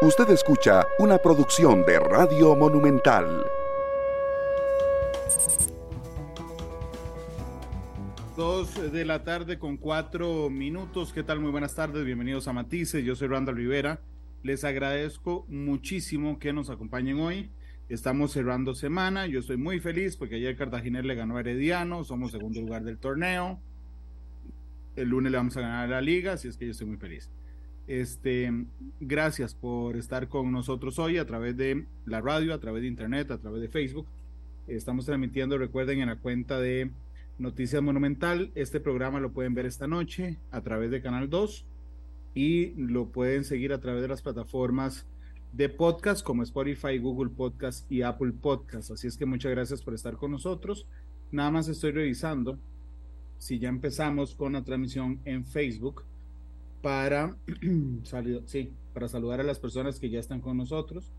Usted escucha una producción de Radio Monumental. Dos de la tarde con cuatro minutos. ¿Qué tal? Muy buenas tardes. Bienvenidos a Matices. Yo soy Randall Rivera. Les agradezco muchísimo que nos acompañen hoy. Estamos cerrando semana. Yo estoy muy feliz porque ayer Cartagena le ganó a Herediano. Somos segundo lugar del torneo. El lunes le vamos a ganar a la liga, así es que yo estoy muy feliz. Este, gracias por estar con nosotros hoy a través de la radio, a través de internet, a través de Facebook. Estamos transmitiendo, recuerden, en la cuenta de Noticias Monumental. Este programa lo pueden ver esta noche a través de Canal 2 y lo pueden seguir a través de las plataformas de podcast como Spotify, Google Podcast y Apple Podcast. Así es que muchas gracias por estar con nosotros. Nada más estoy revisando si ya empezamos con la transmisión en Facebook para, sí, para saludar a las personas que ya están con nosotros.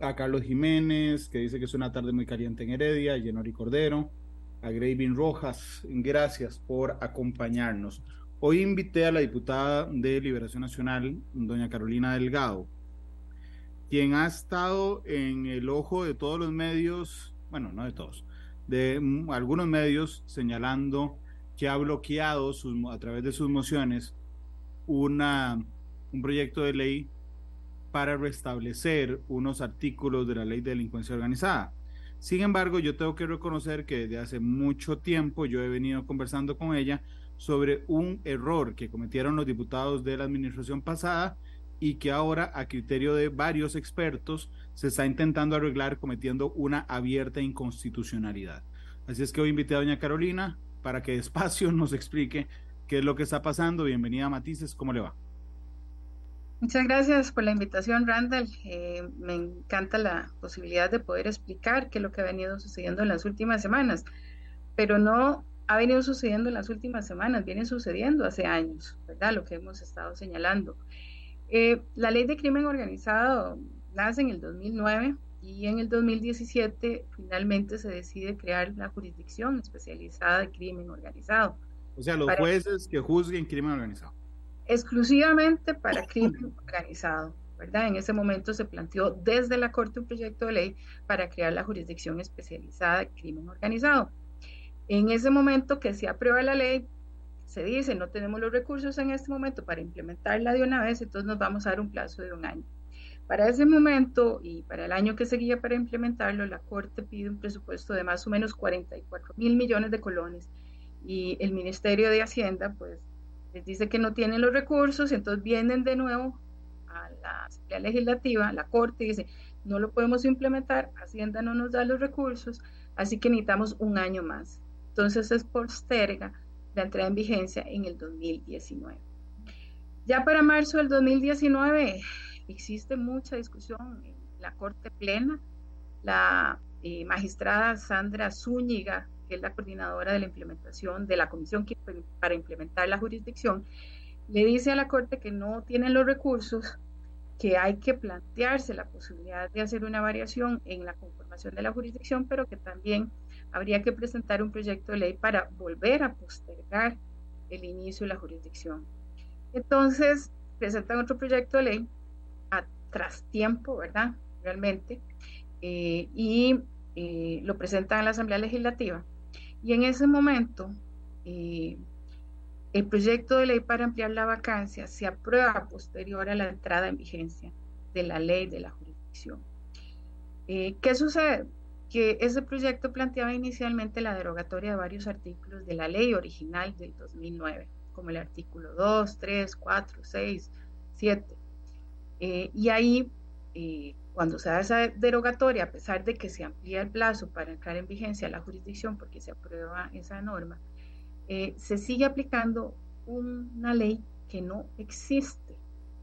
a Carlos Jiménez, que dice que es una tarde muy caliente en Heredia, a Yenori Cordero, a Gravin Rojas, gracias por acompañarnos. Hoy invité a la diputada de Liberación Nacional, doña Carolina Delgado, quien ha estado en el ojo de todos los medios, bueno, no de todos, de algunos medios señalando que ha bloqueado a través de sus mociones una, un proyecto de ley para restablecer unos artículos de la ley de delincuencia organizada. Sin embargo, yo tengo que reconocer que desde hace mucho tiempo yo he venido conversando con ella sobre un error que cometieron los diputados de la administración pasada y que ahora, a criterio de varios expertos, se está intentando arreglar cometiendo una abierta inconstitucionalidad. Así es que hoy invité a doña Carolina para que despacio nos explique qué es lo que está pasando. Bienvenida Matices, ¿cómo le va? Muchas gracias por la invitación, Randall. Eh, me encanta la posibilidad de poder explicar qué es lo que ha venido sucediendo en las últimas semanas, pero no ha venido sucediendo en las últimas semanas, viene sucediendo hace años, ¿verdad? Lo que hemos estado señalando. Eh, la ley de crimen organizado nace en el 2009 y en el 2017 finalmente se decide crear la jurisdicción especializada de crimen organizado. O sea, los jueces que juzguen crimen organizado. Exclusivamente para crimen organizado, ¿verdad? En ese momento se planteó desde la Corte un proyecto de ley para crear la jurisdicción especializada de crimen organizado. En ese momento que se aprueba la ley, se dice, no tenemos los recursos en este momento para implementarla de una vez, entonces nos vamos a dar un plazo de un año. Para ese momento y para el año que seguía para implementarlo, la Corte pide un presupuesto de más o menos 44 mil millones de colones y el Ministerio de Hacienda pues les dice que no tienen los recursos, entonces vienen de nuevo a la Asamblea Legislativa, la Corte dice, no lo podemos implementar, Hacienda no nos da los recursos, así que necesitamos un año más. Entonces es posterga la entrada en vigencia en el 2019. Ya para marzo del 2019 existe mucha discusión en la Corte Plena. La eh, magistrada Sandra Zúñiga, que es la coordinadora de la implementación de la comisión para implementar la jurisdicción, le dice a la Corte que no tienen los recursos, que hay que plantearse la posibilidad de hacer una variación en la conformación de la jurisdicción, pero que también habría que presentar un proyecto de ley para volver a postergar el inicio de la jurisdicción. Entonces, presentan otro proyecto de ley a trastiempo, ¿verdad? Realmente, eh, y eh, lo presentan a la Asamblea Legislativa. Y en ese momento, eh, el proyecto de ley para ampliar la vacancia se aprueba posterior a la entrada en vigencia de la ley de la jurisdicción. ¿Qué sucede? Que ese proyecto planteaba inicialmente la derogatoria de varios artículos de la ley original del 2009, como el artículo 2, 3, 4, 6, 7, eh, y ahí, eh, cuando se da esa derogatoria, a pesar de que se amplía el plazo para entrar en vigencia la jurisdicción, porque se aprueba esa norma, eh, se sigue aplicando una ley que no existe,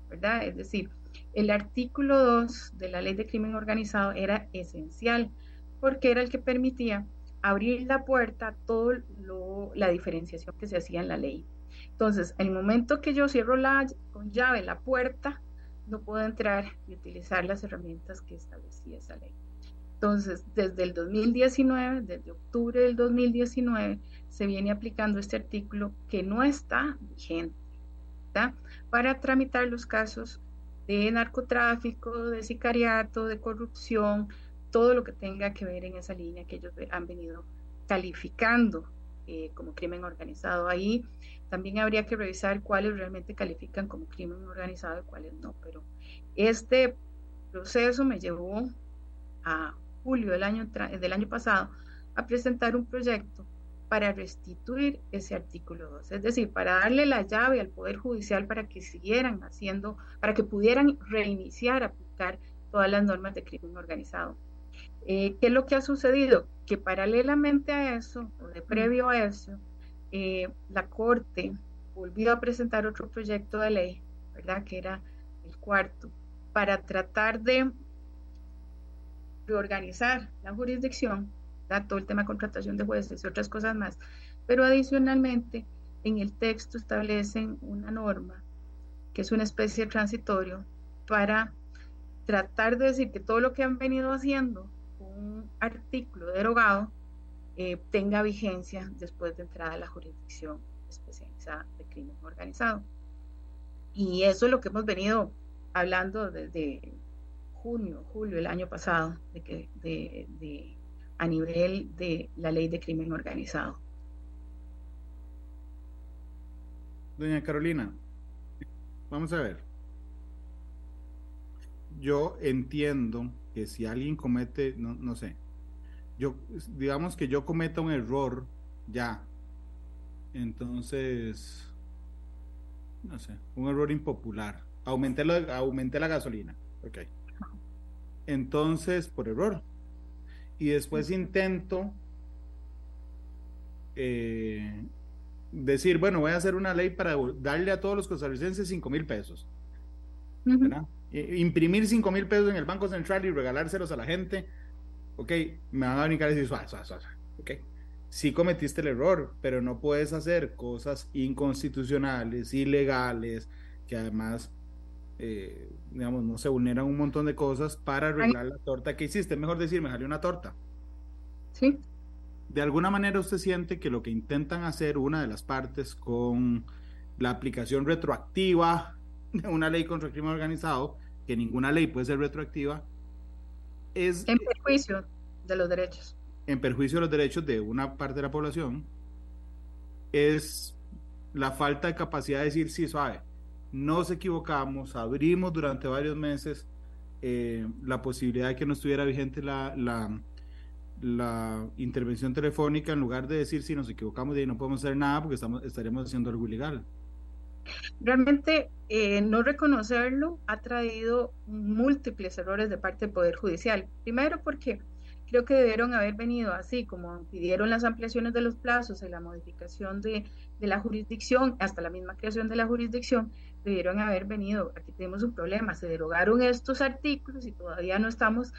¿verdad? Es decir, el artículo 2 de la ley de crimen organizado era esencial porque era el que permitía abrir la puerta a toda la diferenciación que se hacía en la ley. Entonces, el momento que yo cierro la, con llave la puerta, no puedo entrar y utilizar las herramientas que establecía esa ley. Entonces, desde el 2019, desde octubre del 2019, se viene aplicando este artículo que no está vigente para tramitar los casos de narcotráfico, de sicariato, de corrupción, todo lo que tenga que ver en esa línea que ellos han venido calificando eh, como crimen organizado. Ahí también habría que revisar cuáles realmente califican como crimen organizado y cuáles no, pero este proceso me llevó a julio del año, del año pasado a presentar un proyecto para restituir ese artículo 2, es decir, para darle la llave al Poder Judicial para que siguieran haciendo, para que pudieran reiniciar, aplicar todas las normas de crimen organizado. Eh, ¿Qué es lo que ha sucedido? Que paralelamente a eso, o de previo a eso, eh, la Corte volvió a presentar otro proyecto de ley, ¿verdad? Que era el cuarto, para tratar de reorganizar la jurisdicción, todo el tema de contratación de jueces y otras cosas más, pero adicionalmente en el texto establecen una norma que es una especie de transitorio para tratar de decir que todo lo que han venido haciendo un artículo derogado eh, tenga vigencia después de entrada a la jurisdicción especializada de crimen organizado. Y eso es lo que hemos venido hablando desde junio, julio del año pasado, de que de, a nivel de la ley de crimen organizado. Doña Carolina, vamos a ver. Yo entiendo que si alguien comete, no, no sé, yo, digamos que yo cometa un error, ya, entonces, no sé, un error impopular, aumenté, lo, aumenté la gasolina, ok. Entonces, por error. Y después intento eh, decir, bueno, voy a hacer una ley para darle a todos los costarricenses 5 mil pesos. ¿Verdad? imprimir 5 mil pesos en el Banco Central y regalárselos a la gente, ok, me van a venir a decir, suave, suave, suave, ok. Sí cometiste el error, pero no puedes hacer cosas inconstitucionales, ilegales, que además, eh, digamos, no se vulneran un montón de cosas para arreglar la torta que hiciste. Mejor decir, me salió una torta. Sí. De alguna manera usted siente que lo que intentan hacer una de las partes con la aplicación retroactiva de una ley contra el crimen organizado que ninguna ley puede ser retroactiva, es... En perjuicio de los derechos. En perjuicio de los derechos de una parte de la población, es la falta de capacidad de decir, sí, suave, nos equivocamos, abrimos durante varios meses eh, la posibilidad de que no estuviera vigente la, la, la, intervención telefónica en lugar de decir, si nos equivocamos y no podemos hacer nada porque estamos, estaremos haciendo algo ilegal. Realmente eh, no reconocerlo ha traído múltiples errores de parte del Poder Judicial. Primero porque creo que debieron haber venido así, como pidieron las ampliaciones de los plazos y la modificación de, de la jurisdicción, hasta la misma creación de la jurisdicción, debieron haber venido, aquí tenemos un problema, se derogaron estos artículos y todavía no estamos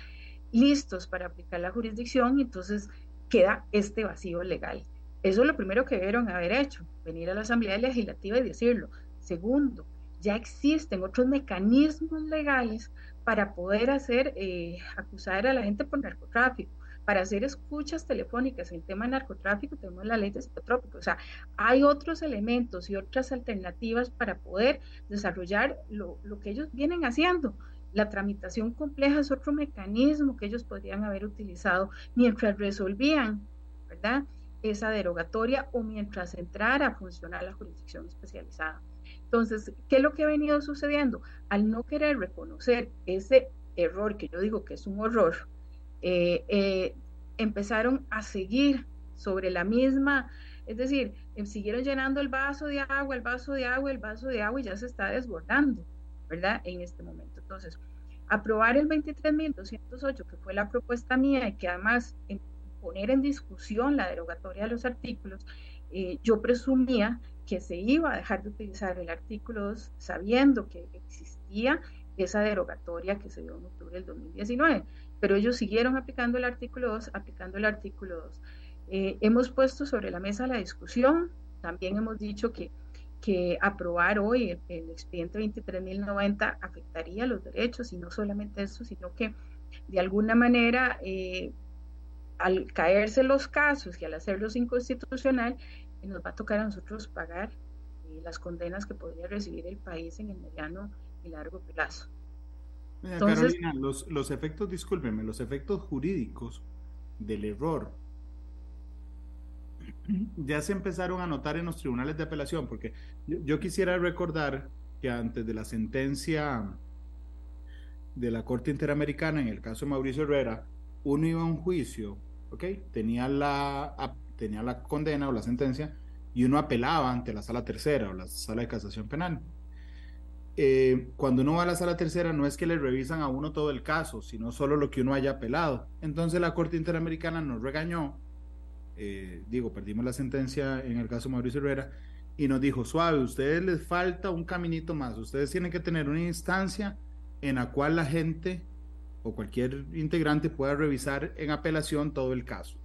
listos para aplicar la jurisdicción, entonces queda este vacío legal. Eso es lo primero que debieron haber hecho, venir a la Asamblea Legislativa y decirlo. Segundo, ya existen otros mecanismos legales para poder hacer, eh, acusar a la gente por narcotráfico. Para hacer escuchas telefónicas en tema de narcotráfico tenemos la ley de psicotrópicos. O sea, hay otros elementos y otras alternativas para poder desarrollar lo, lo que ellos vienen haciendo. La tramitación compleja es otro mecanismo que ellos podrían haber utilizado mientras resolvían, ¿verdad? Esa derogatoria o mientras entrara a funcionar la jurisdicción especializada. Entonces, ¿qué es lo que ha venido sucediendo? Al no querer reconocer ese error, que yo digo que es un horror, eh, eh, empezaron a seguir sobre la misma, es decir, em, siguieron llenando el vaso de agua, el vaso de agua, el vaso de agua y ya se está desbordando, ¿verdad? En este momento. Entonces, aprobar el 23.208, que fue la propuesta mía y que además em, poner en discusión la derogatoria de los artículos, eh, yo presumía que se iba a dejar de utilizar el artículo 2 sabiendo que existía esa derogatoria que se dio en octubre del 2019, pero ellos siguieron aplicando el artículo 2, aplicando el artículo 2. Eh, hemos puesto sobre la mesa la discusión, también hemos dicho que, que aprobar hoy el, el expediente 23.090 afectaría los derechos y no solamente eso, sino que de alguna manera eh, al caerse los casos y al hacerlos inconstitucional, eh, nos va a tocar a nosotros pagar eh, las condenas que podría recibir el país en el mediano y largo plazo. Carolina, los, los efectos, discúlpeme, los efectos jurídicos del error ya se empezaron a notar en los tribunales de apelación, porque yo, quisiera recordar que antes de la sentencia de la Corte Interamericana, en el caso de Mauricio Herrera, uno iba a un juicio, ¿ok? Tenía la, tenía la condena o la sentencia y uno apelaba ante la sala tercera o la sala de casación penal. Eh, cuando uno va a la sala tercera no es que le revisan a uno todo el caso, sino solo lo que uno haya apelado. Entonces la Corte Interamericana nos regañó eh, digo, perdimos la sentencia en el caso Mauricio Herrera, y nos dijo, suave, ustedes les falta un caminito más, ustedes tienen que tener una instancia en la cual la gente o cualquier integrante pueda revisar en apelación todo el caso.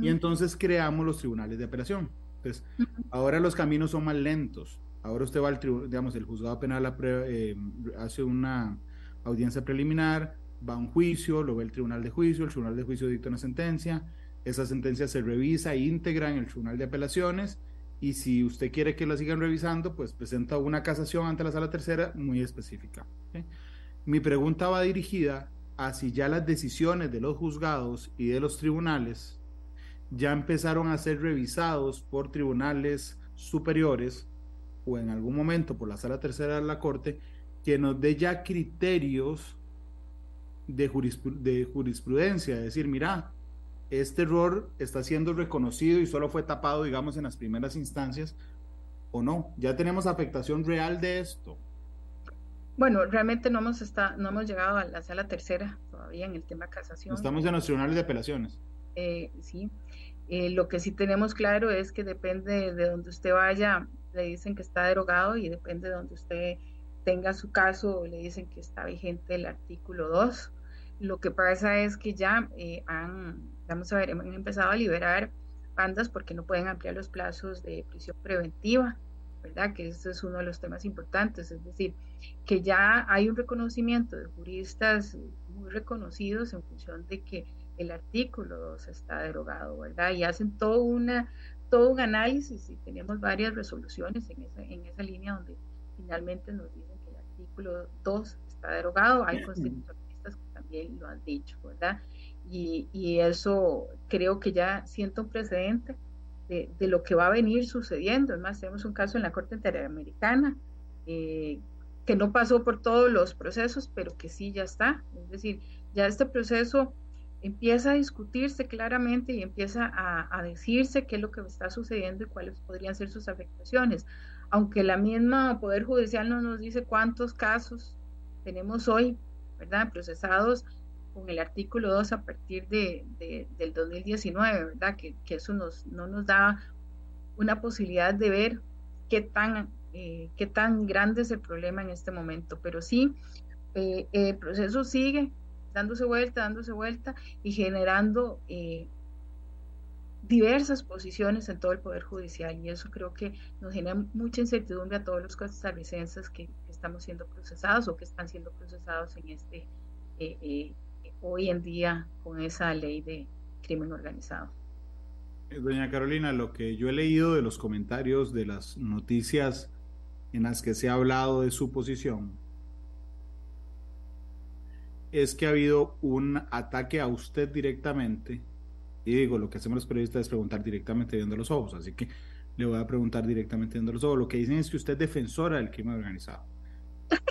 Y entonces creamos los tribunales de apelación. Entonces, ahora los caminos son más lentos. Ahora usted va al tribunal, digamos, el juzgado penal eh, hace una audiencia preliminar, va a un juicio, lo ve el tribunal de juicio, el tribunal de juicio dicta una sentencia, esa sentencia se revisa íntegra en el Tribunal de Apelaciones y si usted quiere que la sigan revisando, pues presenta una casación ante la sala tercera muy específica. Mi pregunta va dirigida a si ya las decisiones de los juzgados y de los tribunales ya empezaron a ser revisados por tribunales superiores o en algún momento por la sala tercera de la Corte que nos dé ya criterios de, de jurisprudencia, es decir, mira, este error está siendo reconocido y solo fue tapado, digamos, en las primeras instancias, o no? ¿Ya tenemos afectación real de esto? Bueno, realmente no hemos, está, no hemos llegado a la sala tercera todavía en el tema casación. Estamos en los tribunales de apelaciones. Eh, sí, eh, lo que sí tenemos claro es que depende de donde usted vaya, le dicen que está derogado y depende de donde usted tenga su caso, le dicen que está vigente el artículo 2. Lo que pasa es que ya eh, han, vamos a ver, han empezado a liberar bandas porque no pueden ampliar los plazos de prisión preventiva, ¿verdad? Que ese es uno de los temas importantes, es decir, que ya hay un reconocimiento de juristas muy reconocidos en función de que el artículo 2 está derogado, ¿verdad? Y hacen todo, una, todo un análisis y tenemos varias resoluciones en esa, en esa línea donde finalmente nos dicen que el artículo 2 está derogado, hay constituciones también lo han dicho, ¿verdad? Y, y eso creo que ya siento un precedente de, de, lo que va a venir sucediendo. Es más, tenemos un caso en la Corte Interamericana eh, que no pasó por todos los procesos, pero que sí ya está. Es decir, ya este proceso empieza a discutirse claramente y empieza a, a, decirse qué es lo que está sucediendo y cuáles podrían ser sus afectaciones. Aunque la misma Poder Judicial no nos dice cuántos casos tenemos hoy, ¿verdad? Procesados con el artículo 2 a partir de, del 2019, ¿verdad? Que, eso nos, no nos da una posibilidad de ver qué tan, eh, qué tan grande es el problema en este momento, pero sí, eh, el proceso sigue dándose vuelta, dándose vuelta y generando eh, diversas posiciones en todo el Poder Judicial y eso creo que nos genera mucha incertidumbre a todos los costarricenses que, estamos siendo procesados o que están siendo procesados en este eh, hoy en día con esa ley de crimen organizado. Eh, doña Carolina, lo que yo he leído de los comentarios de las noticias en las que se ha hablado de su posición es que ha habido un ataque a usted directamente y digo, lo que hacemos los periodistas es preguntar directamente viendo los ojos, así que le voy a preguntar directamente viendo los ojos. Lo que dicen es que usted es defensora del crimen organizado.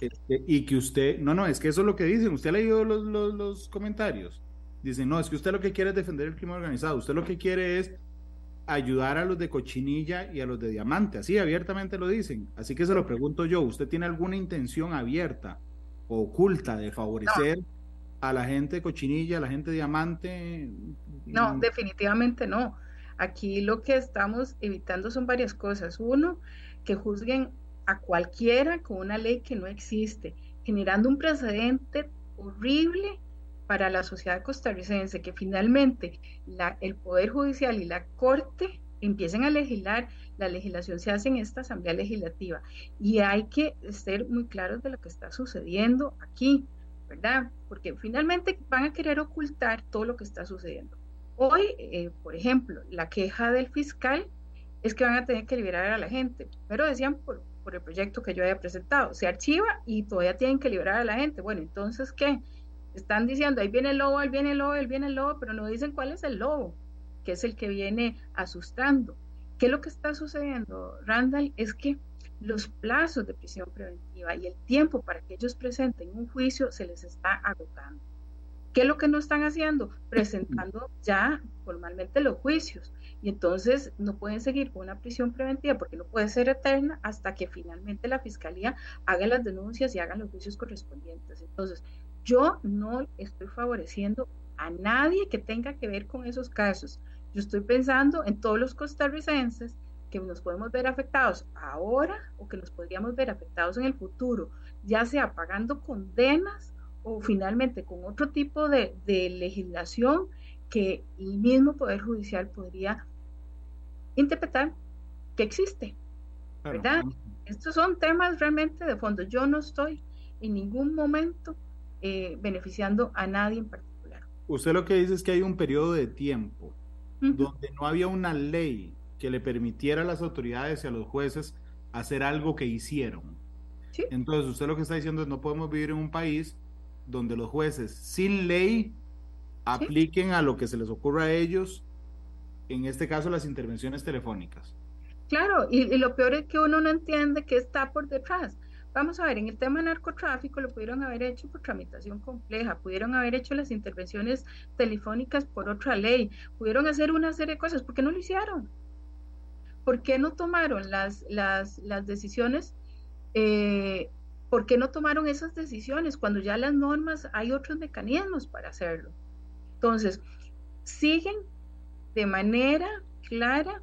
Este, y que usted, no, no, es que eso es lo que dicen. Usted ha leído los, los, los comentarios. Dicen, no, es que usted lo que quiere es defender el crimen organizado. Usted lo que quiere es ayudar a los de cochinilla y a los de diamante. Así abiertamente lo dicen. Así que se lo pregunto yo, ¿usted tiene alguna intención abierta o oculta de favorecer a la gente cochinilla, a la gente diamante? No, definitivamente no. Aquí lo que estamos evitando son varias cosas. Uno, que juzguen a cualquiera con una ley que no existe, generando un precedente horrible para la sociedad costarricense, que finalmente el Poder Judicial y la Corte empiecen a legislar, la legislación se hace en esta Asamblea Legislativa y hay que ser muy claros de lo que está sucediendo aquí. ¿verdad? Porque finalmente van a querer ocultar todo lo que está sucediendo. Hoy, eh, por ejemplo, la queja del fiscal es que van a tener que liberar a la gente, pero decían por, por el proyecto que yo haya presentado. Se archiva y todavía tienen que liberar a la gente. Bueno, entonces, ¿qué? Están diciendo, ahí viene el lobo, ahí viene el lobo, ahí viene el lobo, pero no dicen cuál es el lobo, que es el que viene asustando. ¿Qué es lo que está sucediendo, Randall? Es que los plazos de prisión preventiva y el tiempo para que ellos presenten un juicio se les está agotando. ¿Qué es lo que no están haciendo? Presentando ya formalmente los juicios. Y entonces no pueden seguir con una prisión preventiva porque no puede ser eterna hasta que finalmente la fiscalía haga las denuncias y haga los juicios correspondientes. Entonces, yo no estoy favoreciendo a nadie que tenga que ver con esos casos. Yo estoy pensando en todos los costarricenses que nos podemos ver afectados ahora o que nos podríamos ver afectados en el futuro, ya sea pagando condenas o finalmente con otro tipo de, legislación que el mismo Poder Judicial podría interpretar que existe. ¿Verdad? Estos son temas realmente de fondo. Yo no estoy en ningún momento eh, beneficiando a nadie en particular. Usted lo que dice es que hay un periodo de tiempo donde no había una ley que le permitiera a las autoridades y a los jueces hacer algo que hicieron. Entonces, usted lo que está diciendo es no podemos vivir en un país donde los jueces sin ley apliquen a lo que se les ocurra a ellos, en este caso las intervenciones telefónicas. Claro, y, lo peor es que uno no entiende qué está por detrás. Vamos a ver, en el tema narcotráfico lo pudieron haber hecho por tramitación compleja, pudieron haber hecho las intervenciones telefónicas por otra ley, pudieron hacer una serie de cosas, ¿por qué no lo hicieron? ¿Por qué no tomaron las, las, las decisiones eh, ¿Por qué no tomaron esas decisiones cuando ya las normas hay otros mecanismos para hacerlo? Entonces, siguen de manera clara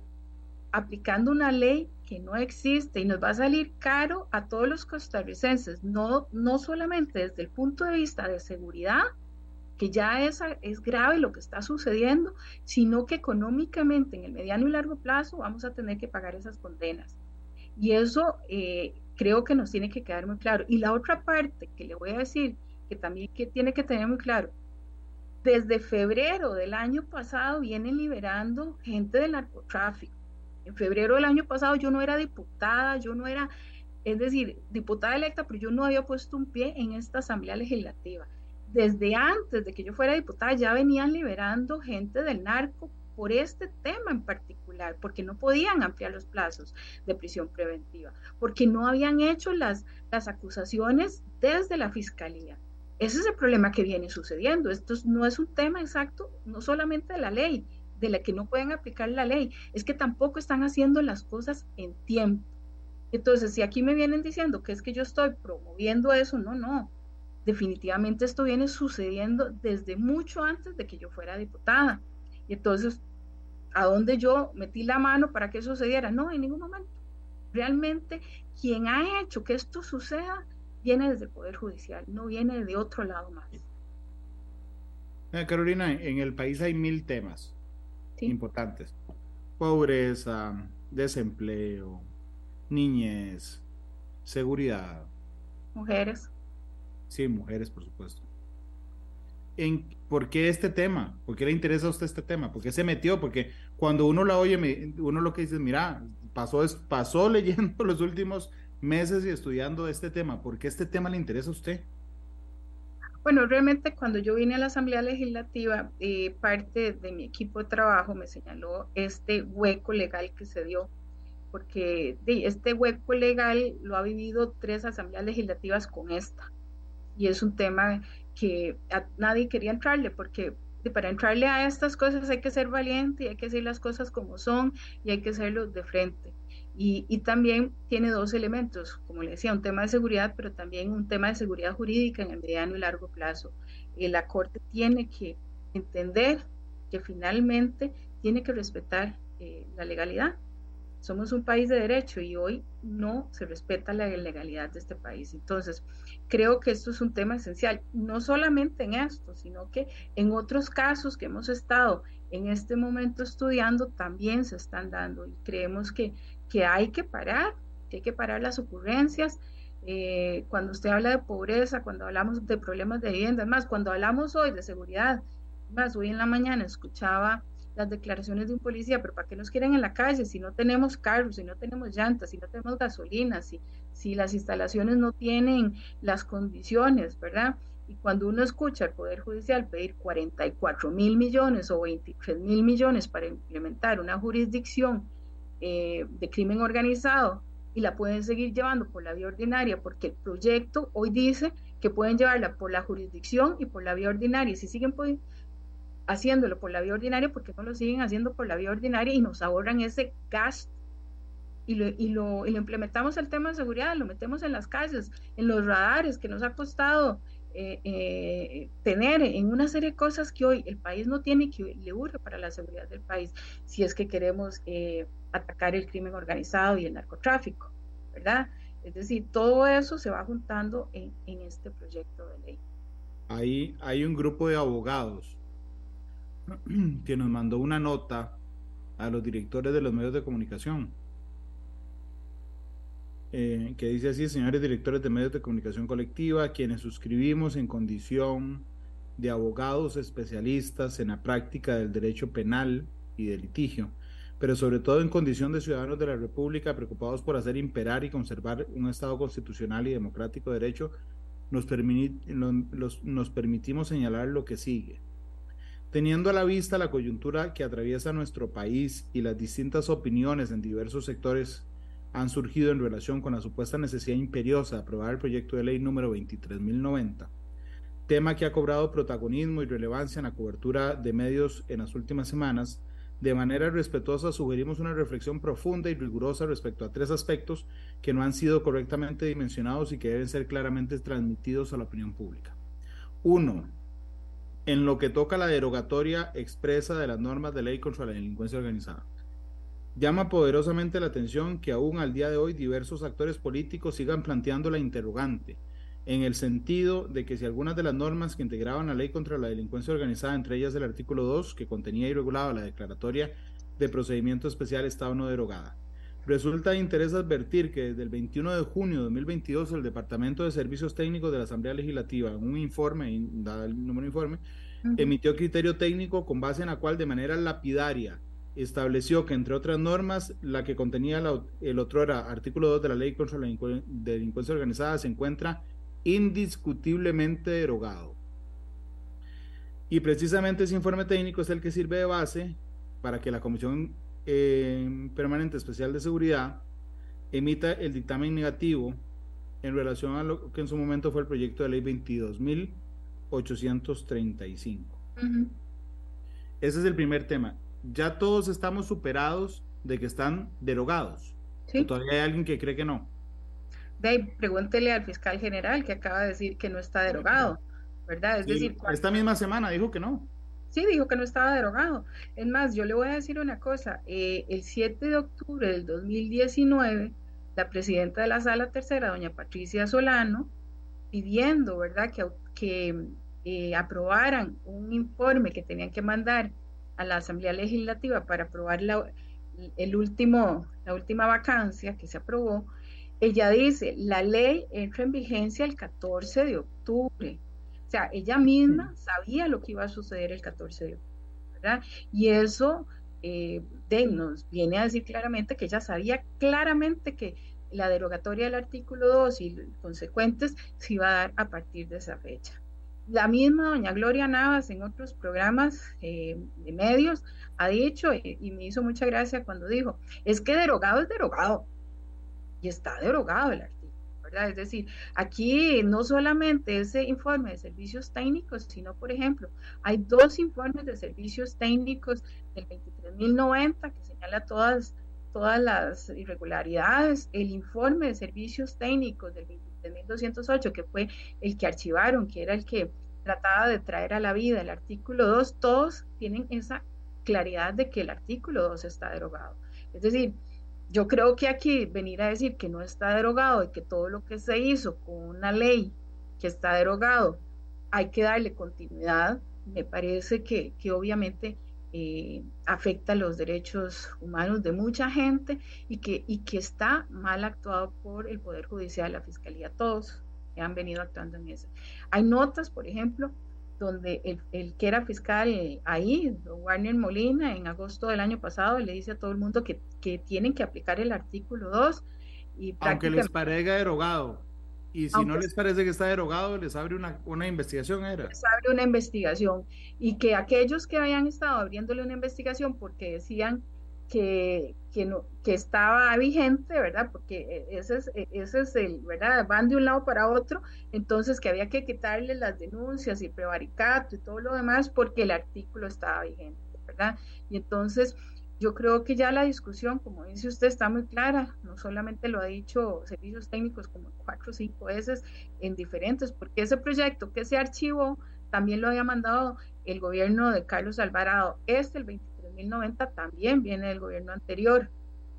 aplicando una ley que no existe y nos va a salir caro a todos los costarricenses, no, no solamente desde el punto de vista de seguridad, que ya es, es grave lo que está sucediendo, sino que económicamente en el mediano y largo plazo vamos a tener que pagar esas condenas. Y eso eh, creo que nos tiene que quedar muy claro. Y la otra parte que le voy a decir, que también que tiene que tener muy claro, desde febrero del año pasado vienen liberando gente del narcotráfico. En febrero del año pasado yo no era diputada, yo no era, es decir, diputada electa, pero yo no había puesto un pie en esta asamblea legislativa. Desde antes de que yo fuera diputada ya venían liberando gente del narco por este tema en particular, porque no podían ampliar los plazos de prisión preventiva, porque no habían hecho las, las acusaciones desde la fiscalía. Ese es el problema que viene sucediendo. Esto no es un tema exacto, no solamente de la ley, de la que no pueden aplicar la ley, es que tampoco están haciendo las cosas en tiempo. Entonces, si aquí me vienen diciendo que es que yo estoy promoviendo eso, no, no. Definitivamente esto viene sucediendo desde mucho antes de que yo fuera diputada. Y entonces a dónde yo metí la mano para que eso sucediera. No, en ningún momento. Realmente quien ha hecho que esto suceda viene desde el Poder Judicial, no viene de otro lado más. Carolina, en el país hay mil temas importantes. Pobreza, desempleo, niñez, seguridad. Mujeres. Sí, mujeres, por supuesto. ¿por qué este tema? ¿Por qué le interesa a usted este tema? ¿Por qué se metió? Porque cuando uno la oye, uno lo que dice, mira, pasó, pasó leyendo los últimos meses y estudiando este tema. ¿Por qué este tema le interesa a usted? Bueno, realmente cuando yo vine a la Asamblea Legislativa, eh, parte de mi equipo de trabajo me señaló este hueco legal que se dio, porque este hueco legal lo ha vivido tres asambleas legislativas con esta, y es un tema que nadie quería entrarle, porque para entrarle a estas cosas hay que ser valiente y hay que decir las cosas como son y hay que hacerlo de frente. Y, también tiene dos elementos, como le decía, un tema de seguridad, pero también un tema de seguridad jurídica en el mediano y largo plazo. y la Corte tiene que entender que finalmente tiene que respetar eh, la legalidad somos un país de derecho y hoy no se respeta la legalidad de este país. Entonces, creo que esto es un tema esencial, no solamente en esto, sino que en otros casos que hemos estado en este momento estudiando también se están dando y creemos que, que hay que parar, que hay que parar las ocurrencias. Eh, cuando usted habla de pobreza, cuando hablamos de problemas de vivienda, más cuando hablamos hoy de seguridad, más hoy en la mañana escuchaba las declaraciones de un policía, pero ¿para qué nos quieren en la calle si no tenemos carros, si no tenemos llantas, si no tenemos gasolina, si, si las instalaciones no tienen las condiciones, ¿verdad? Y cuando uno escucha al Poder Judicial pedir 44 mil millones o 23 mil millones para implementar una jurisdicción eh, de crimen organizado y la pueden seguir llevando por la vía ordinaria, porque el proyecto hoy dice que pueden llevarla por la jurisdicción y por la vía ordinaria. Si siguen haciéndolo por la vía ordinaria, ¿por qué no lo siguen haciendo por la vía ordinaria y nos ahorran ese gasto? Y lo, y, lo, y lo implementamos el tema de seguridad, lo metemos en las calles, en los radares, que nos ha costado eh, eh, tener en una serie de cosas que hoy el país no tiene que le urge para la seguridad del país, si es que queremos eh, atacar el crimen organizado y el narcotráfico, ¿verdad? Es decir, todo eso se va juntando en, en este proyecto de ley. Ahí hay un grupo de abogados que nos mandó una nota a los directores de los medios de comunicación, eh, que dice así, señores directores de medios de comunicación colectiva, quienes suscribimos en condición de abogados especialistas en la práctica del derecho penal y de litigio, pero sobre todo en condición de ciudadanos de la República preocupados por hacer imperar y conservar un Estado constitucional y democrático de derecho, nos, nos permitimos señalar lo que sigue. Teniendo a la vista la coyuntura que atraviesa nuestro país y las distintas opiniones en diversos sectores han surgido en relación con la supuesta necesidad imperiosa de aprobar el proyecto de ley número 23.090, tema que ha cobrado protagonismo y relevancia en la cobertura de medios en las últimas semanas, de manera respetuosa sugerimos una reflexión profunda y rigurosa respecto a tres aspectos que no han sido correctamente dimensionados y que deben ser claramente transmitidos a la opinión pública. Uno, en lo que toca la derogatoria expresa de las normas de ley contra la delincuencia organizada. Llama poderosamente la atención que aún al día de hoy diversos actores políticos sigan planteando la interrogante en el sentido de que si algunas de las normas que integraban la ley contra la delincuencia organizada, entre ellas el artículo 2, que contenía y regulaba la declaratoria de procedimiento especial, estaba no derogada. Resulta de interés advertir que desde el 21 de junio de 2022 el Departamento de Servicios Técnicos de la Asamblea Legislativa, en un informe, dado el número de informe, emitió criterio técnico con base en la cual de manera lapidaria estableció que entre otras normas, la que contenía el otro era artículo 2 de la ley contra la delincuencia organizada se encuentra indiscutiblemente derogado. Y precisamente ese informe técnico es el que sirve de base para que la Comisión eh, Permanente Especial de Seguridad emita el dictamen negativo en relación a lo que en su momento fue el proyecto de ley 22.835. Ese es el primer tema. Ya todos estamos superados de que están derogados. Todavía hay alguien que cree que no de pregúntele al fiscal general que acaba de decir que no está derogado, ¿verdad? Es decir, esta misma semana dijo que no. Sí, dijo que no estaba derogado. Es más, yo le voy a decir una cosa. Eh, el 7 de octubre del 2019, la presidenta de la Sala Tercera, doña Patricia Solano, pidiendo, ¿verdad?, que, que eh, aprobaran un informe que tenían que mandar a la Asamblea Legislativa para aprobar la, el último, la última vacancia que se aprobó, ella dice, la ley entra en vigencia el 14 de octubre. O sea, ella misma sabía lo que iba a suceder el 14 de octubre, ¿verdad? Y eso eh, nos viene a decir claramente que ella sabía claramente que la derogatoria del artículo 2 y consecuentes se iba a dar a partir de esa fecha. La misma doña Gloria Navas en otros programas eh, de medios ha dicho, y me hizo mucha gracia cuando dijo, es que derogado es derogado, y está derogado el artículo, ¿verdad? Es decir, aquí no solamente ese informe de servicios técnicos, sino, por ejemplo, hay dos informes de servicios técnicos del 23.090 que señala todas, todas las irregularidades, el informe de servicios técnicos del 23.208, que fue el que archivaron, que era el que trataba de traer a la vida el artículo 2, todos tienen esa claridad de que el artículo 2 está derogado. Es decir, yo creo que aquí venir a decir que no está derogado y que todo lo que se hizo con una ley que está derogado hay que darle continuidad, me parece que, que obviamente eh, afecta los derechos humanos de mucha gente y que, y que está mal actuado por el Poder Judicial, la Fiscalía, todos han venido actuando en eso. Hay notas, por ejemplo, donde el, el, que era fiscal ahí, Warner Molina, en agosto del año pasado, le dice a todo el mundo que, que tienen que aplicar el artículo 2. Y Aunque les parezca derogado. Y si no les parece que está derogado, les abre una, una investigación, ¿era? Les abre una investigación. Y que aquellos que habían estado abriéndole una investigación porque decían que, que, no, que estaba vigente, ¿verdad? Porque e, ese es, e, ese es el, ¿verdad? Van de un lado para otro, entonces que había que quitarle las denuncias y el prevaricato y todo lo demás porque el artículo estaba vigente, ¿verdad? Y entonces yo creo que ya la discusión, como dice usted, está muy clara, no solamente lo ha dicho servicios técnicos como cuatro o cinco veces en diferentes, porque ese proyecto que se archivó también lo había mandado el gobierno de Carlos Alvarado, este el 20 90 también viene del gobierno anterior,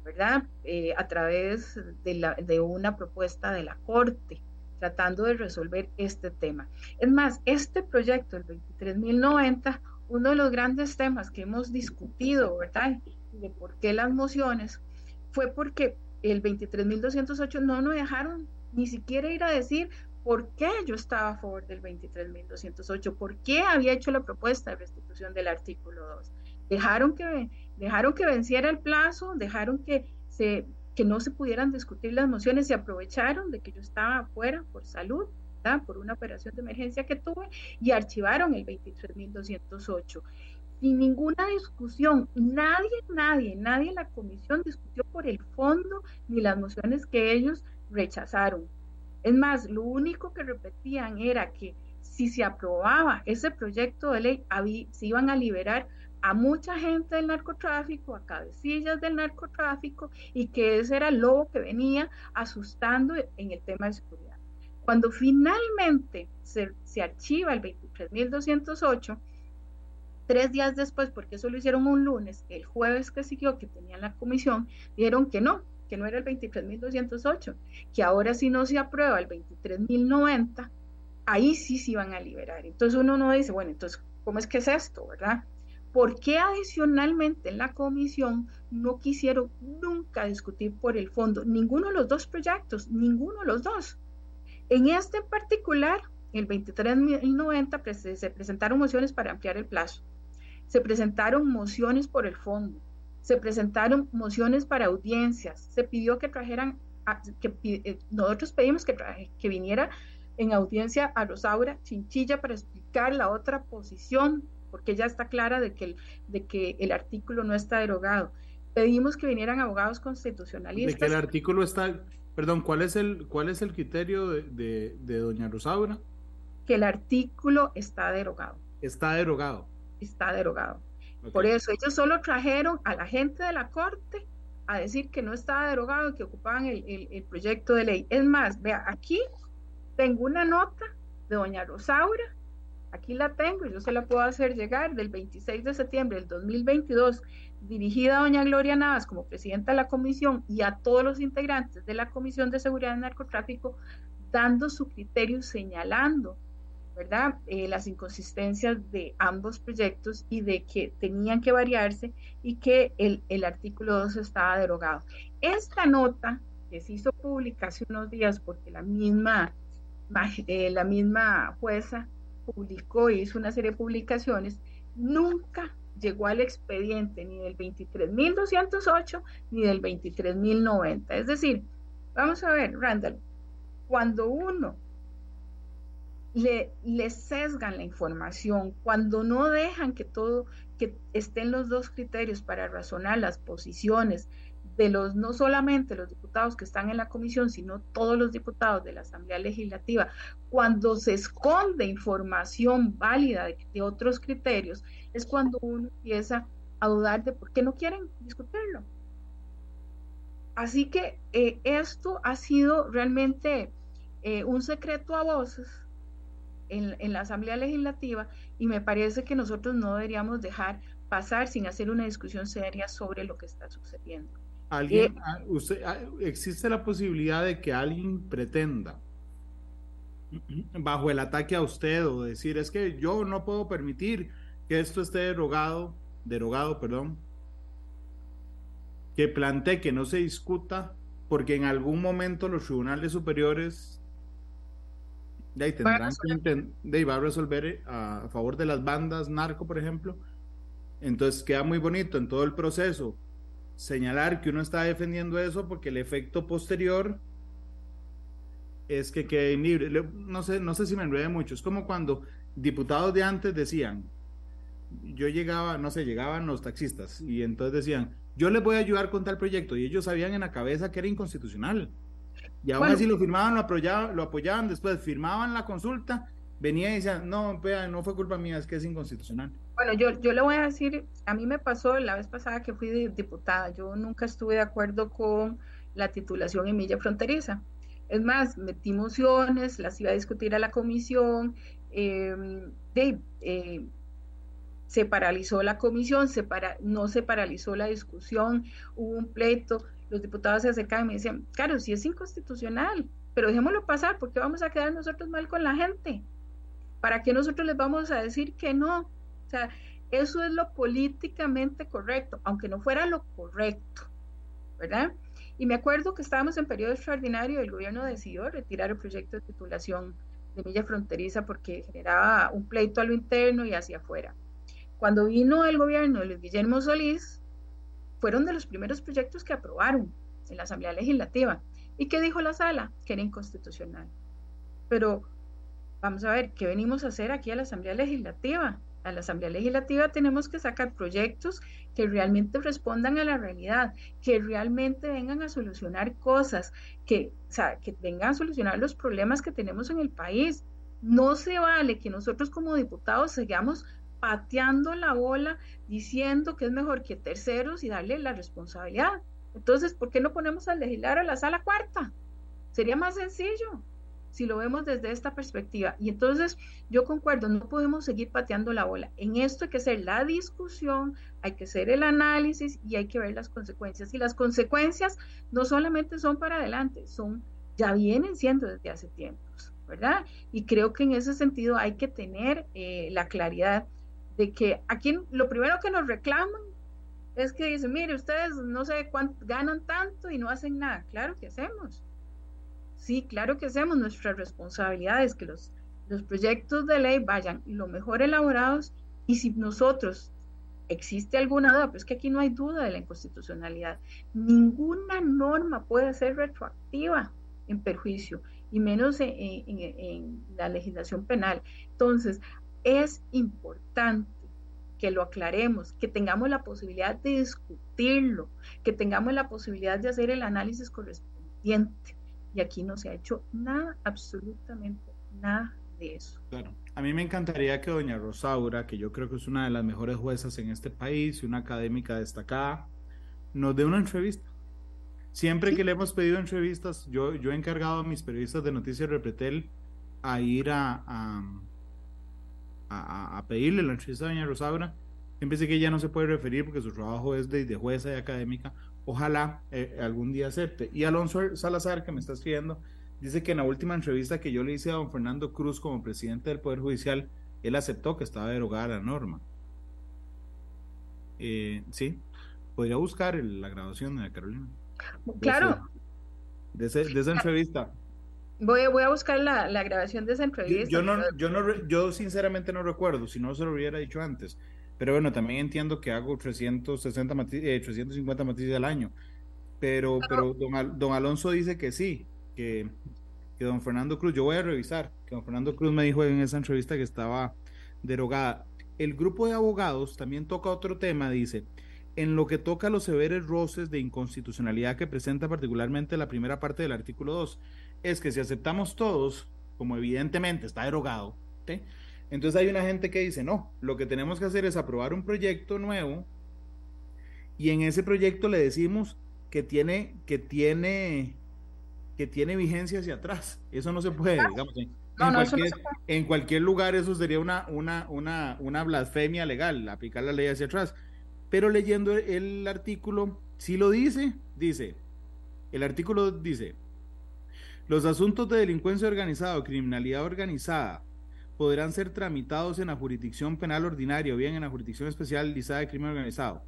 ¿verdad? Eh, a través de, la, de una propuesta de la Corte tratando de resolver este tema. Es más, este proyecto, el 23.090, uno de los grandes temas que hemos discutido, ¿verdad? De por qué las mociones, fue porque el 23.208 no nos dejaron ni siquiera ir a decir por qué yo estaba a favor del 23.208, por qué había hecho la propuesta de restitución del artículo 2 dejaron que, dejaron que venciera el plazo, dejaron que, se, que no se pudieran discutir las mociones, se aprovecharon de que yo estaba afuera por salud, por una operación de emergencia que tuve, y archivaron el 23.208 sin ninguna discusión. Nadie, nadie, nadie en la comisión discutió por el fondo ni las mociones que ellos rechazaron. Es más, lo único que repetían era que si se aprobaba ese proyecto de ley, se iban a liberar a mucha gente del narcotráfico, a cabecillas del narcotráfico, y que ese era el lobo que venía asustando en el tema de seguridad. Cuando finalmente se, archiva el 23.208, tres días después, porque eso lo hicieron un lunes, el jueves que siguió, que tenían la comisión, dijeron que no, que no era el 23.208, que ahora si no se aprueba el 23.090, ahí sí se iban a liberar. Entonces uno no dice, bueno, entonces, ¿cómo es que es esto, verdad? ¿Por qué adicionalmente en la comisión no quisieron nunca discutir por el fondo ninguno de los dos proyectos, ninguno de los dos? En este particular, el 23.090 se presentaron mociones para ampliar el plazo, se presentaron mociones por el fondo, se presentaron mociones para audiencias, se pidió que trajeran, eh, nosotros pedimos que, que viniera en audiencia a Rosaura Chinchilla para explicar la otra posición porque ya está clara de que el, de que el artículo no está derogado. Pedimos que vinieran abogados constitucionalistas. De que el artículo está, perdón, ¿cuál es el, cuál es el criterio de, de, doña Rosaura? Que el artículo está derogado. Está derogado. Está derogado. Por eso ellos solo trajeron a la gente de la Corte a decir que no estaba derogado y que ocupaban el, el, el proyecto de ley. Es más, vea, aquí tengo una nota de doña Rosaura Aquí la tengo, yo se la puedo hacer llegar del 26 de septiembre del 2022, dirigida a doña Gloria Navas como presidenta de la comisión y a todos los integrantes de la Comisión de Seguridad y Narcotráfico, dando su criterio, señalando, ¿verdad?, eh, las inconsistencias de ambos proyectos y de que tenían que variarse y que el, el artículo 2 estaba derogado. Esta nota que se hizo pública hace unos días porque la misma, eh, la misma jueza publicó y hizo una serie de publicaciones, nunca llegó al expediente ni del 23.208 ni del 23.090. Es decir, vamos a ver, Randall, cuando uno le, le sesgan la información, cuando no dejan que todo, que estén los dos criterios para razonar las posiciones de los, no solamente los diputados que están en la comisión, sino todos los diputados de la Asamblea Legislativa, cuando se esconde información válida de, otros criterios, es cuando uno empieza a dudar de por qué no quieren discutirlo. Así que eh, esto ha sido realmente eh, un secreto a voces en, en, la Asamblea Legislativa y me parece que nosotros no deberíamos dejar pasar sin hacer una discusión seria sobre lo que está sucediendo. ¿Alguien, ah, usted, ah, existe la posibilidad de que alguien pretenda bajo el ataque a usted o decir es que yo no puedo permitir que esto esté derogado, derogado, perdón, que plantee que no se discuta porque en algún momento los tribunales superiores De ahí tendrán que de ahí va a resolver eh, a favor de las bandas narco, por ejemplo. Entonces queda muy bonito en todo el proceso señalar que uno está defendiendo eso porque el efecto posterior es que quede libre. No sé, no sé si me enredé mucho. Es como cuando diputados de antes decían, yo llegaba, no sé, llegaban los taxistas y entonces decían, yo les voy a ayudar con tal proyecto y ellos sabían en la cabeza que era inconstitucional. Y aún así lo firmaban, lo apoyaban, lo apoyaban, después firmaban la consulta, venía y decían, no, no fue culpa mía, es que es inconstitucional. Bueno, yo, yo le voy a decir, a mí me pasó la vez pasada que fui diputada, yo nunca estuve de acuerdo con la titulación en milla fronteriza. Es más, metí mociones, las iba a discutir a la comisión, em, eh, se paralizó la comisión, se para, no se paralizó la discusión, hubo un pleito, los diputados se acercaban y me decían, claro, sí es inconstitucional, pero dejémoslo pasar, porque vamos a quedar nosotros mal con la gente. ¿Para qué nosotros les vamos a decir que no? O sea, eso es lo políticamente correcto, aunque no fuera lo correcto, ¿verdad? Y me acuerdo que estábamos en periodo extraordinario y el gobierno decidió retirar el proyecto de titulación de milla fronteriza porque generaba un pleito a lo interno y hacia afuera. Cuando vino el gobierno de Luis Guillermo Solís, fueron de los primeros proyectos que aprobaron en la Asamblea Legislativa. ¿Y qué dijo la sala? Que era inconstitucional. Pero vamos a ver, ¿qué venimos a hacer aquí a la Asamblea Legislativa? A la Asamblea Legislativa tenemos que sacar proyectos que realmente respondan a la realidad, que realmente vengan a solucionar cosas, que, vengan a solucionar los problemas que tenemos en el país. No se vale que nosotros como diputados sigamos pateando la bola diciendo que es mejor que terceros y darle la responsabilidad. Entonces, ¿por qué no ponemos al legislar a la sala cuarta? Sería más sencillo si lo vemos desde esta perspectiva. Y entonces yo concuerdo, no podemos seguir pateando la bola. En esto hay que hacer la discusión, hay que hacer el análisis y hay que ver las consecuencias. Y las consecuencias no solamente son para adelante, son ya vienen siendo desde hace tiempos, ¿verdad? Y creo que en ese sentido hay que tener eh, la claridad de que aquí lo primero que nos reclaman es que dicen, mire, ustedes no sé cuánto ganan tanto y no hacen nada. Claro que hacemos Sí, claro que hacemos. Nuestra responsabilidad es que los, los proyectos de ley vayan lo mejor elaborados y si nosotros existe alguna duda, pues que aquí no hay duda de la inconstitucionalidad. Ninguna norma puede ser retroactiva en perjuicio y menos en, en la legislación penal. Entonces, es importante que lo aclaremos, que tengamos la posibilidad de discutirlo, que tengamos la posibilidad de hacer el análisis correspondiente y aquí no se ha hecho nada, absolutamente nada de eso. Claro. A mí me encantaría que doña Rosaura, que yo creo que es una de las mejores juezas en este país y una académica destacada, nos dé una entrevista. Siempre que le hemos pedido entrevistas, yo, yo he encargado a mis periodistas de Noticias Repretel a ir a, a, a, pedirle la entrevista a doña Rosaura. Siempre sé que ella no se puede referir porque su trabajo es de, de jueza y académica, Ojalá eh, algún día acepte. Y Alonso Salazar, que me está escribiendo, dice que en la última entrevista que yo le hice a don Fernando Cruz como presidente del Poder Judicial, él aceptó que estaba derogada la norma. Eh, sí, podría buscar la grabación de Carolina. Claro. De, esa entrevista. Voy, voy a buscar la, grabación de esa entrevista. Yo, no, yo, no, yo sinceramente no recuerdo, si no se lo hubiera dicho antes. Pero bueno, también entiendo que hago 360 eh, 350 matices al año. Pero, pero don, don Alonso dice que sí, que, que don Fernando Cruz, yo voy a revisar, que don Fernando Cruz me dijo en esa entrevista que estaba derogada. El grupo de abogados también toca otro tema, dice, en lo que toca a los severos roces de inconstitucionalidad que presenta particularmente la primera parte del artículo 2, es que si aceptamos todos, como evidentemente está derogado, ¿sí? Entonces hay una gente que dice, no, lo que tenemos que hacer es aprobar un proyecto nuevo y en ese proyecto le decimos que tiene, que tiene, que tiene vigencia hacia atrás. Eso no se puede, digamos. En, cualquier, en cualquier, lugar eso sería una, una, una, una blasfemia legal, aplicar la ley hacia atrás. Pero leyendo el artículo, sí lo dice, dice, el artículo dice, los asuntos de delincuencia organizada criminalidad organizada podrán ser tramitados en la jurisdicción penal ordinaria o bien en la jurisdicción especializada de crimen organizado.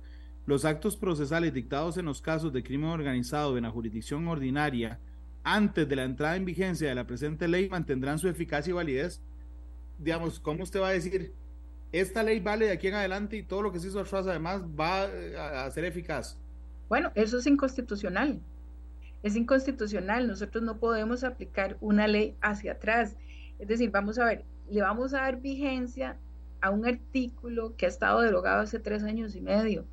Los actos procesales dictados en los casos de crimen organizado en la jurisdicción ordinaria antes de la entrada en vigencia de la presente ley mantendrán su eficacia y validez. Digamos, ¿cómo usted va a decir? Esta ley vale de aquí en adelante y todo lo que se hizo atrás además va a ser eficaz. Bueno, eso es inconstitucional. Es inconstitucional. Nosotros no podemos aplicar una ley hacia atrás. Es decir, vamos a ver, le vamos a dar vigencia a un artículo que ha estado derogado hace tres años y medio,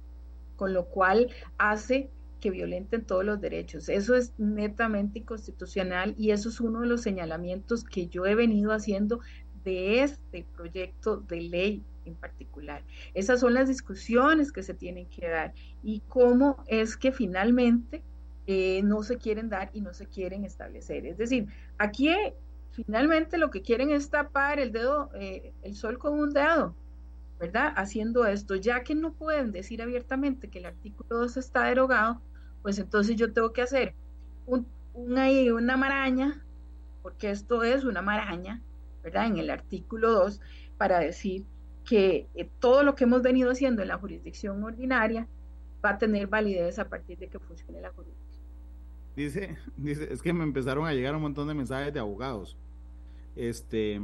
con lo cual hace que violenten todos los derechos. Eso es netamente inconstitucional y eso es uno de los señalamientos que yo he venido haciendo de este proyecto de ley en particular. Esas son las discusiones que se tienen que dar y cómo es que finalmente eh, no se quieren dar y no se quieren establecer. Es decir, aquí finalmente lo que quieren es tapar el dedo, eh, el sol con un dedo, ¿verdad? Haciendo esto, ya que no pueden decir abiertamente que el artículo 2 está derogado, pues entonces yo tengo que hacer un, una maraña, porque esto es una maraña, ¿verdad? En el artículo 2, para decir que eh, todo lo que hemos venido haciendo en la jurisdicción ordinaria va a tener validez a partir de que funcione la jurisdicción. Dice, dice, es que me empezaron a llegar un montón de mensajes de abogados. Este,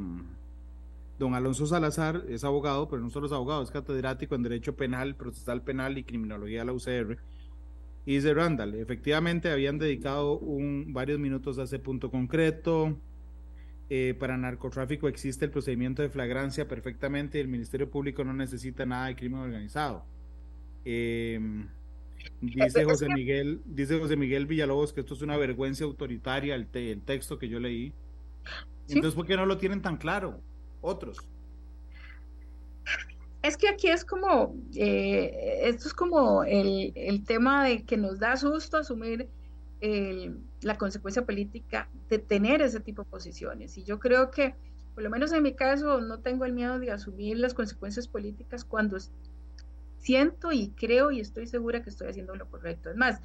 don Alonso Salazar es abogado, pero no solo es abogado, es catedrático en Derecho Penal, Procesal Penal y Criminología de la UCR. Y dice Randall, efectivamente habían dedicado varios minutos a ese punto concreto. Eh, para narcotráfico existe el procedimiento de flagrancia perfectamente y el Ministerio Público no necesita nada de crimen organizado. Eh, Dice José Miguel, dice José Miguel Villalobos que esto es una vergüenza autoritaria, el, texto que yo leí. Entonces, ¿por qué no lo tienen tan claro? Otros. Es que aquí es como, eh, esto es como el, el, tema de que nos da susto asumir la consecuencia política de tener ese tipo de posiciones. Y yo creo que, por lo menos en mi caso, no tengo el miedo de asumir las consecuencias políticas cuando siento y creo y estoy segura que estoy haciendo lo correcto. Es más,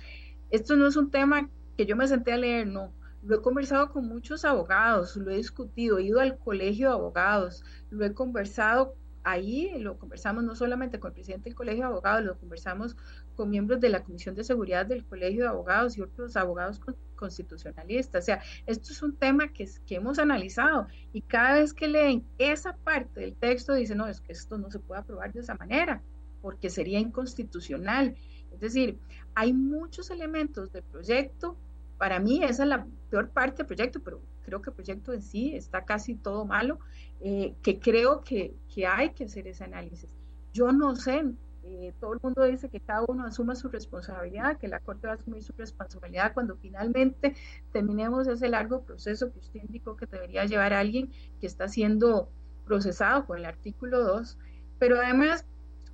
esto no es un tema que yo me senté a leer, no. Lo he conversado con muchos abogados, lo he discutido, he ido al colegio de abogados, lo he conversado ahí, lo conversamos no solamente con el presidente del colegio de abogados, lo conversamos con miembros de la Comisión de Seguridad del Colegio de Abogados y otros abogados constitucionalistas. O sea, esto es un tema que, que hemos analizado y cada vez que leen esa parte del texto dicen, no, es que esto no se puede aprobar de esa manera porque sería inconstitucional. Es decir, hay muchos elementos del proyecto. Para mí esa es la peor parte del proyecto, pero creo que el proyecto en sí está casi todo malo, eh, que creo que, que, hay que hacer ese análisis. Yo no sé, eh, todo el mundo dice que cada uno asuma su responsabilidad, que la Corte va a asumir su responsabilidad cuando finalmente terminemos ese largo proceso que usted indicó que debería llevar a alguien que está siendo procesado con el artículo 2, pero además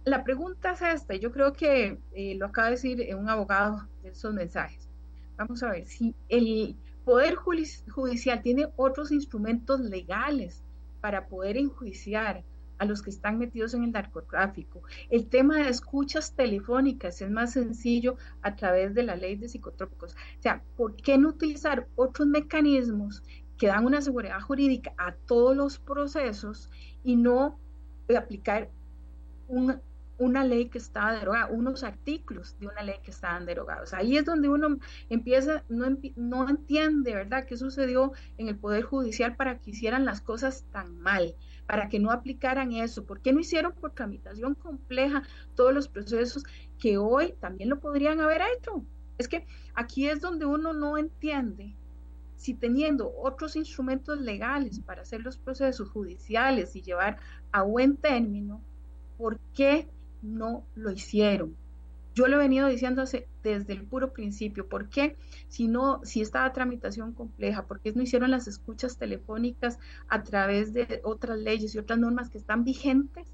la pregunta es esta, yo creo que eh, lo acaba de decir un abogado de esos mensajes. Vamos a ver, si el Poder Judicial tiene otros instrumentos legales para poder enjuiciar a los que están metidos en el narcotráfico. El tema de escuchas telefónicas es más sencillo a través de la ley de psicotrópicos. O sea, ¿por qué no utilizar otros mecanismos que dan una seguridad jurídica a todos los procesos y no aplicar un una ley que estaba derogada, unos artículos de una ley que estaban derogados. Ahí es donde uno empieza, no, no entiende, ¿verdad?, qué sucedió en el Poder Judicial para que hicieran las cosas tan mal, para que no aplicaran eso. ¿Por qué no hicieron por tramitación compleja todos los procesos que hoy también lo podrían haber hecho? Es que aquí es donde uno no entiende si teniendo otros instrumentos legales para hacer los procesos judiciales y llevar a buen término, ¿por qué no lo hicieron. Yo lo he venido diciendo desde el puro principio. ¿Por qué? Si no, si estaba tramitación compleja, ¿por qué no hicieron las escuchas telefónicas a través de otras leyes y otras normas que están vigentes?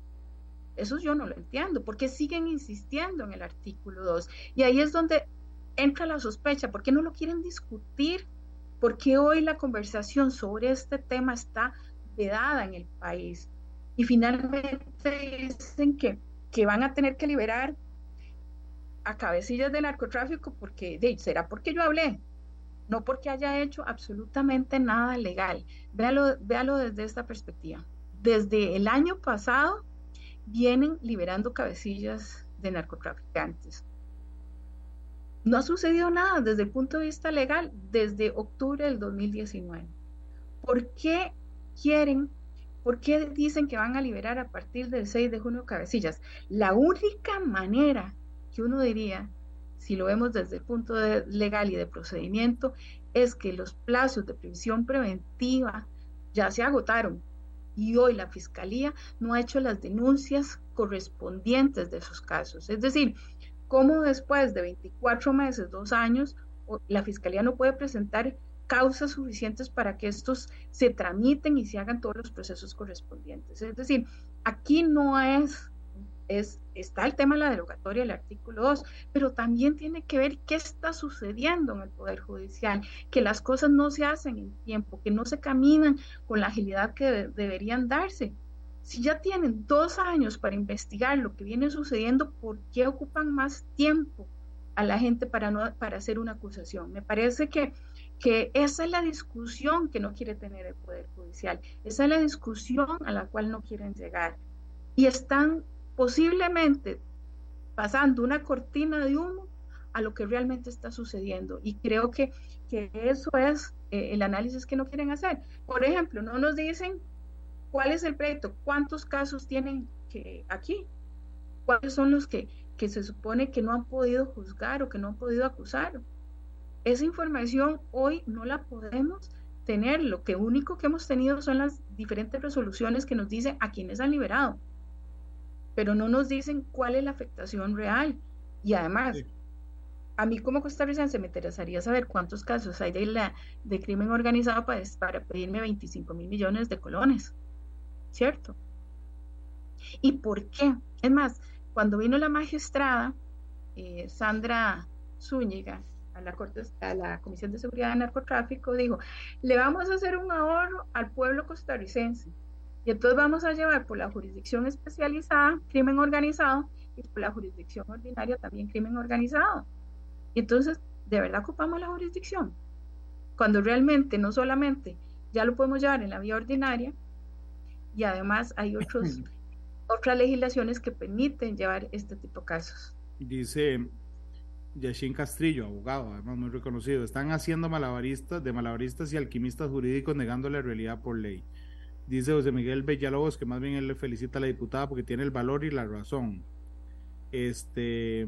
Eso yo no lo entiendo. ¿Por qué siguen insistiendo en el artículo 2? Y ahí es donde entra la sospecha. ¿Por qué no lo quieren discutir? ¿Por qué hoy la conversación sobre este tema está vedada en el país? Y finalmente dicen que que van a tener que liberar a cabecillas de narcotráfico porque, será porque yo hablé, no porque haya hecho absolutamente nada legal. Véalo, véalo desde esta perspectiva. Desde el año pasado vienen liberando cabecillas de narcotraficantes. No ha sucedido nada desde el punto de vista legal desde octubre del 2019. ¿Por qué quieren, por qué dicen que van a liberar a partir del 6 de junio cabecillas? La única manera que uno diría, si lo vemos desde el punto de legal y de procedimiento, es que los plazos de previsión preventiva ya se agotaron y hoy la Fiscalía no ha hecho las denuncias correspondientes de esos casos. Es decir, cómo después de 24 meses, dos años, la Fiscalía no puede presentar causas suficientes para que estos se tramiten y se hagan todos los procesos correspondientes. Es decir, aquí no es es, está el tema de la derogatoria del artículo 2, pero también tiene que ver qué está sucediendo en el Poder Judicial, que las cosas no se hacen en tiempo, que no se caminan con la agilidad que deberían darse. Si ya tienen dos años para investigar lo que viene sucediendo, ¿por qué ocupan más tiempo a la gente para, no, para hacer una acusación? Me parece que, que esa es la discusión que no quiere tener el Poder Judicial, esa es la discusión a la cual no quieren llegar. Y están posiblemente pasando una cortina de humo a lo que realmente está sucediendo. Y creo que, que eso es eh, el análisis que no quieren hacer. Por ejemplo, no nos dicen cuál es el proyecto, cuántos casos tienen que aquí, cuáles son los que, que se supone que no han podido juzgar o que no han podido acusar. Esa información hoy no la podemos tener. Lo que único que hemos tenido son las diferentes resoluciones que nos dicen a quienes han liberado pero no nos dicen cuál es la afectación real. Y además, a mí como costarricense me interesaría saber cuántos casos hay de, la, de crimen organizado para, para pedirme 25 mil millones de colones, ¿cierto? ¿Y por qué? Es más, cuando vino la magistrada eh, Sandra Zúñiga a la, Corte, a la Comisión de Seguridad de Narcotráfico, dijo, le vamos a hacer un ahorro al pueblo costarricense y entonces vamos a llevar por la jurisdicción especializada crimen organizado y por la jurisdicción ordinaria también crimen organizado. Y entonces, ¿de verdad ocupamos la jurisdicción? Cuando realmente no solamente ya lo podemos llevar en la vía ordinaria, y además hay otros, otras legislaciones que permiten llevar este tipo de casos. Dice Yashin Castrillo, abogado, además muy reconocido, están haciendo malabaristas, de malabaristas y alquimistas jurídicos negando la realidad por ley. Dice José Miguel Bellalobos que más bien él le felicita a la diputada porque tiene el valor y la razón. Este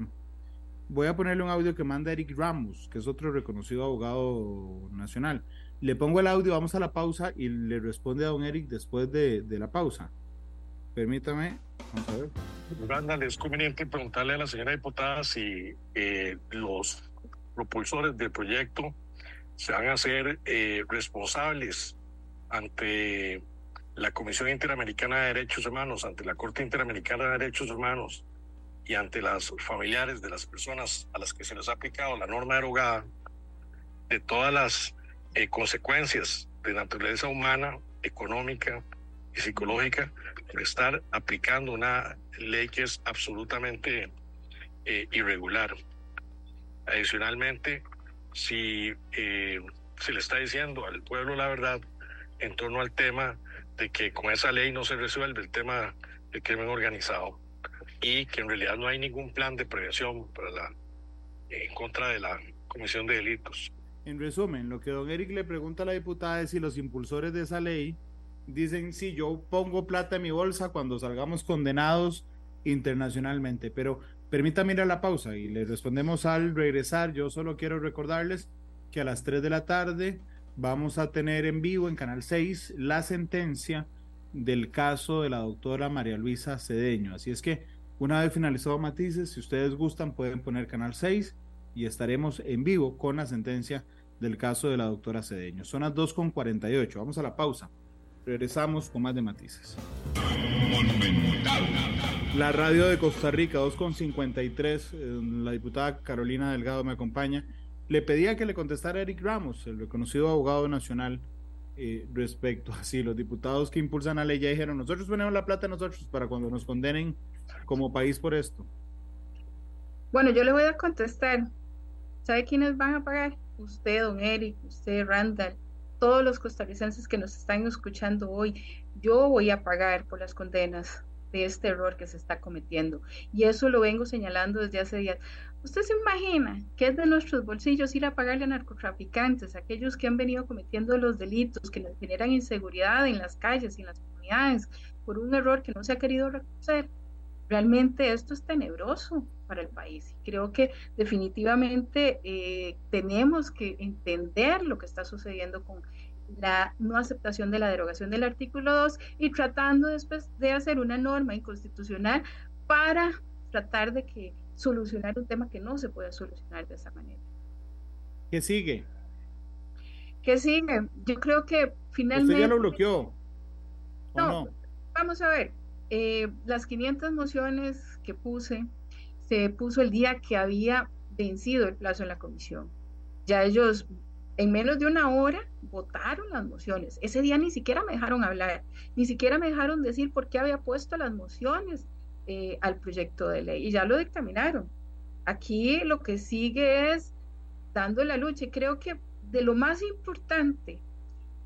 voy a ponerle un audio que manda Eric Ramos, que es otro reconocido abogado nacional. Le pongo el audio, vamos a la pausa y le responde a don Eric después de, la pausa. Permítame, vamos a ver. Es conveniente preguntarle a la señora diputada si eh, los propulsores del proyecto se van a hacer eh, responsables ante la Comisión Interamericana de Derechos Humanos, ante la Corte Interamericana de Derechos Humanos y ante las familiares de las personas a las que se les ha aplicado la norma derogada, de todas las eh, consecuencias de naturaleza humana, económica y psicológica estar aplicando una ley que es absolutamente eh, irregular. Adicionalmente, si eh, se le está diciendo al pueblo la verdad en torno al tema de que con esa ley no se resuelve el tema del crimen organizado y que en realidad no hay ningún plan de prevención para la, en contra de la comisión de delitos. En resumen, lo que don Eric le pregunta a la diputada es si los impulsores de esa ley dicen si yo pongo plata en mi bolsa cuando salgamos condenados internacionalmente. Pero permítame ir a la pausa y le respondemos al regresar. Yo solo quiero recordarles que a las 3 de la tarde vamos a tener en vivo en Canal 6 la sentencia del caso de la doctora María Luisa Cedeño. Así es que una vez finalizado Matices, si ustedes gustan pueden poner Canal 6 y estaremos en vivo con la sentencia del caso de la doctora Cedeño. Son las 2.48. Vamos a la pausa. Regresamos con más de Matices. La radio de Costa Rica, 2.53. Eh, la diputada Carolina Delgado me acompaña le pedía que le contestara Eric Ramos, el reconocido abogado nacional, eh, respecto a si los diputados que impulsan la ley ya dijeron, nosotros ponemos la plata nosotros para cuando nos condenen como país por esto. Bueno, yo le voy a contestar. ¿Sabe quiénes van a pagar? Usted, don Eric, usted, Randall, todos los costarricenses que nos están escuchando hoy. Yo voy a pagar por las condenas de este error que se está cometiendo. Y eso lo vengo señalando desde hace días. ¿Usted se imagina que es de nuestros bolsillos ir a pagarle a narcotraficantes, aquellos que han venido cometiendo los delitos, que nos generan inseguridad en las calles y en las comunidades por un error que no se ha querido reconocer? Realmente esto es tenebroso para el país. Creo que definitivamente eh, tenemos que entender lo que está sucediendo con la no aceptación de la derogación del artículo 2 y tratando después de hacer una norma inconstitucional para tratar de que solucionar un tema que no se puede solucionar de esa manera. ¿Qué sigue? ¿Qué sigue? Yo creo que finalmente... ¿Usted ya lo bloqueó? No, vamos a ver. Eh, las 500 mociones que puse, se puso el día que había vencido el plazo en la comisión. Ya ellos, en menos de una hora, votaron las mociones. Ese día ni siquiera me dejaron hablar, ni siquiera me dejaron decir por qué había puesto las mociones eh, al proyecto de ley y ya lo dictaminaron. Aquí lo que sigue es dando la lucha y creo que de lo más importante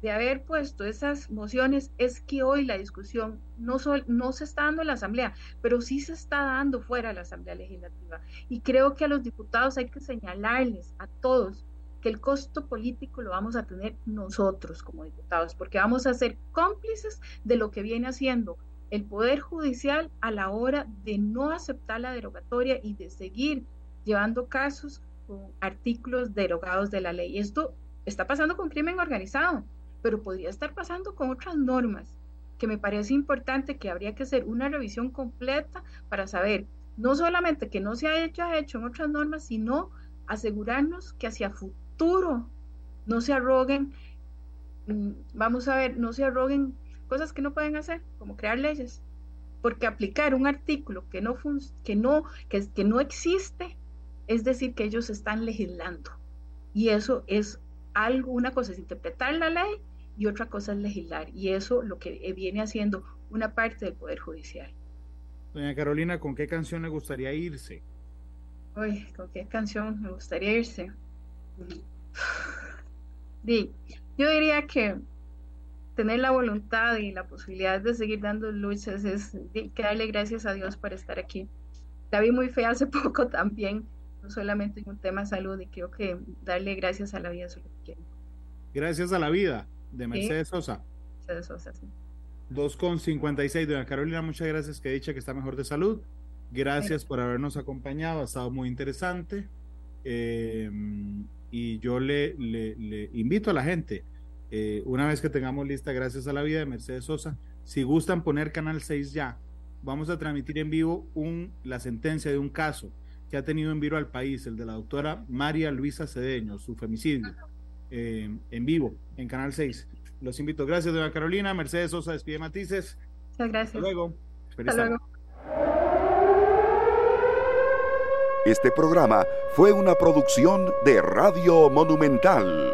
de haber puesto esas mociones es que hoy la discusión no, no se está dando en la Asamblea, pero sí se está dando fuera de la Asamblea Legislativa. Y creo que a los diputados hay que señalarles a todos que el costo político lo vamos a tener nosotros como diputados, porque vamos a ser cómplices de lo que viene haciendo el Poder Judicial a la hora de no aceptar la derogatoria y de seguir llevando casos con artículos derogados de la ley. Esto está pasando con crimen organizado, pero podría estar pasando con otras normas que me parece importante que habría que hacer una revisión completa para saber no solamente que no se ha hecho, hecho en otras normas, sino asegurarnos que hacia futuro no se arroguen, mm, vamos a ver, no se arroguen cosas que no pueden hacer, como crear leyes, porque aplicar un artículo que no que no que, que no existe es decir que ellos están legislando. Y eso es algo una cosa es interpretar la ley y otra cosa es legislar y eso lo que viene haciendo una parte del poder judicial. Doña Carolina, ¿con qué canción le gustaría irse? Uy, ¿con qué canción me gustaría irse? Sí, yo diría que tener la voluntad y la posibilidad de seguir dando luchas es que darle gracias a Dios por estar aquí. La vi muy fea hace poco también, no solamente en un tema de salud, y creo que darle gracias a la vida es lo que quiero. Gracias a la vida, de Mercedes Sosa. Mercedes Sosa, sí. 2,56. Doña Carolina, muchas gracias, que dicha que está mejor de salud. Gracias por habernos acompañado, ha estado muy interesante. Eh, y yo le, le, le invito a la gente eh, una vez que tengamos lista, gracias a la vida de Mercedes Sosa, si gustan poner Canal 6 ya, vamos a transmitir en vivo un, la sentencia de un caso que ha tenido en vivo al país, el de la doctora María Luisa Cedeño, su femicidio, eh, en vivo, en Canal 6. Los invito. Gracias, doña Carolina. Mercedes Sosa despide Matices. Muchas gracias. Hasta luego. Hasta luego. Este programa fue una producción de Radio Monumental.